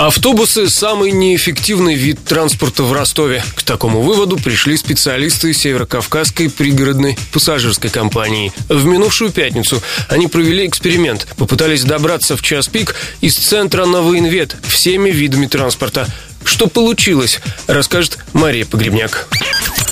Автобусы – самый неэффективный вид транспорта в Ростове. К такому выводу пришли специалисты Северокавказской пригородной пассажирской компании. В минувшую пятницу они провели эксперимент. Попытались добраться в час пик из центра на военвет всеми видами транспорта. Что получилось, расскажет Мария Погребняк.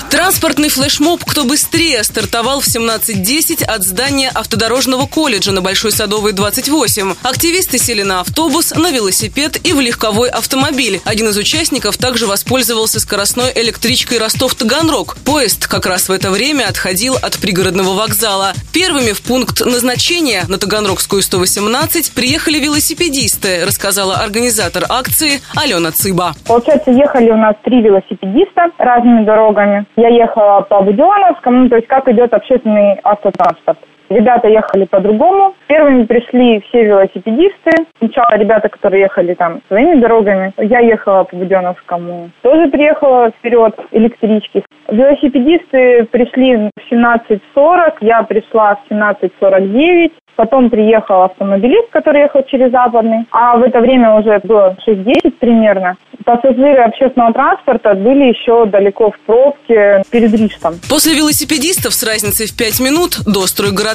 Транспортный флешмоб «Кто быстрее» стартовал в 17.10 от здания автодорожного колледжа на Большой Садовой, 28. Активисты сели на автобус, на велосипед и в легковой автомобиль. Один из участников также воспользовался скоростной электричкой Ростов-Таганрог. Поезд как раз в это время отходил от пригородного вокзала. Первыми в пункт назначения на Таганрогскую 118 приехали велосипедисты, рассказала организатор акции Алена Цыба. Получается, ехали у нас три велосипедиста разными дорогами. Я ехала по Будионовскому, ну, то есть как идет общественный автотранспорт. Ребята ехали по-другому. Первыми пришли все велосипедисты. Сначала ребята, которые ехали там своими дорогами. Я ехала по Буденовскому. Тоже приехала вперед электрички. Велосипедисты пришли в 17.40. Я пришла в 17.49. Потом приехал автомобилист, который ехал через Западный. А в это время уже было 6.10 примерно. Пассажиры общественного транспорта были еще далеко в пробке перед Рижском. После велосипедистов с разницей в 5 минут до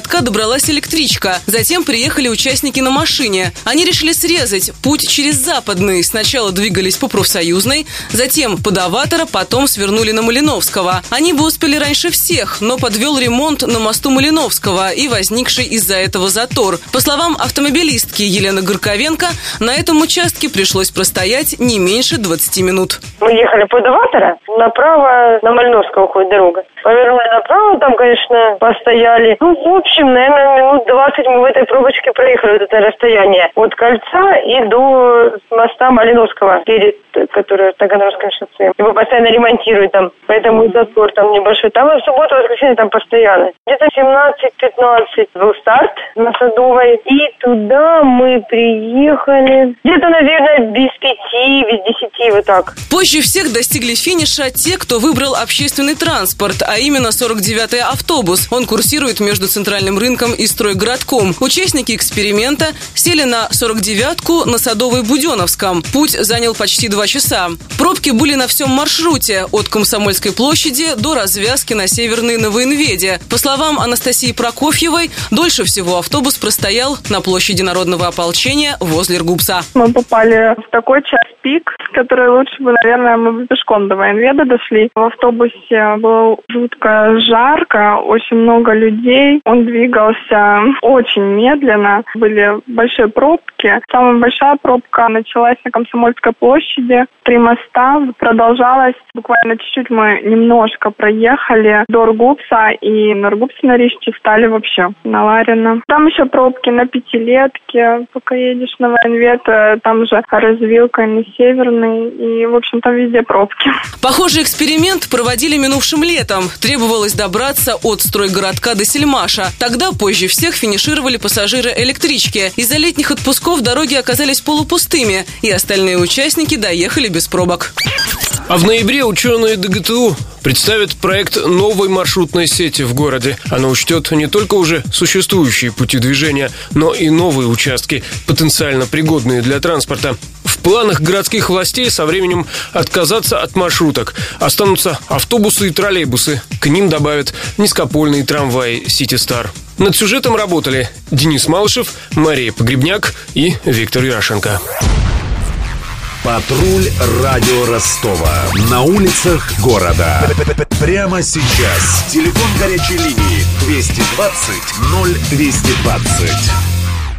стройгородка добралась электричка. Затем приехали участники на машине. Они решили срезать путь через Западный. Сначала двигались по профсоюзной, затем по Даватора, потом свернули на Малиновского. Они бы успели раньше всех, но подвел ремонт на мосту Малиновского и возникший из-за этого затор. По словам автомобилистки Елены Горковенко, на этом участке пришлось простоять не меньше 20 минут. Мы ехали по Даватора, направо на Мальновского уходит дорога. Повернули направо, там, конечно, постояли. Ну, в общем, наверное, минут 20 мы в этой пробочке проехали вот это расстояние. От кольца и до моста Малиновского, перед, который Таганрогском шоссе. Его постоянно ремонтируют там, поэтому и затор там небольшой. Там в субботу, воскресенье там постоянно. Где-то 17-15 был старт на Садовой. И туда мы приехали где-то, наверное, без пяти, без десяти, вот так. Позже всех достигли финиша те, кто выбрал общественный транспорт, а именно 49-й автобус. Он курсирует между центральным рынком и стройгородком. Участники эксперимента сели на 49-ку на Садовой Буденовском. Путь занял почти два часа. Пробки были на всем маршруте от Комсомольской площади до развязки на Северной на Военведе. По словам Анастасии Прокофьевой, дольше всего автобус простоял на площади Народного ополчения возле Ргупса. Мы попали в такой час пик, который лучше бы, наверное, мы бы пешком до военведа дошли. В автобусе было жутко жарко, очень много людей. Он двигался очень медленно. Были большие пробки. Самая большая пробка началась на Комсомольской площади. Три моста продолжалась. Буквально чуть-чуть мы немножко проехали до Ргупса. И на Ргупсе на Рижче встали вообще на Ларина. Там еще пробки на пятилетке. Пока едешь на военвед, э, там же развилка на Северный. И, в общем, там везде пробки. Похожий эксперимент проводили минувшим летом. Требовалось добраться от стройгородка до Сельмаша. Тогда позже всех финишировали пассажиры электрички. Из-за летних отпусков дороги оказались полупустыми, и остальные участники доехали без пробок. А в ноябре ученые ДГТУ представят проект новой маршрутной сети в городе. Она учтет не только уже существующие пути движения, но и новые участки, потенциально пригодные для транспорта. Планах городских властей со временем отказаться от маршруток. Останутся автобусы и троллейбусы. К ним добавят низкопольные трамваи «Сити Стар». Над сюжетом работали Денис Малышев, Мария Погребняк и Виктор Яшенко. Патруль радио Ростова. На улицах города. Прямо сейчас. Телефон горячей линии 220 0220.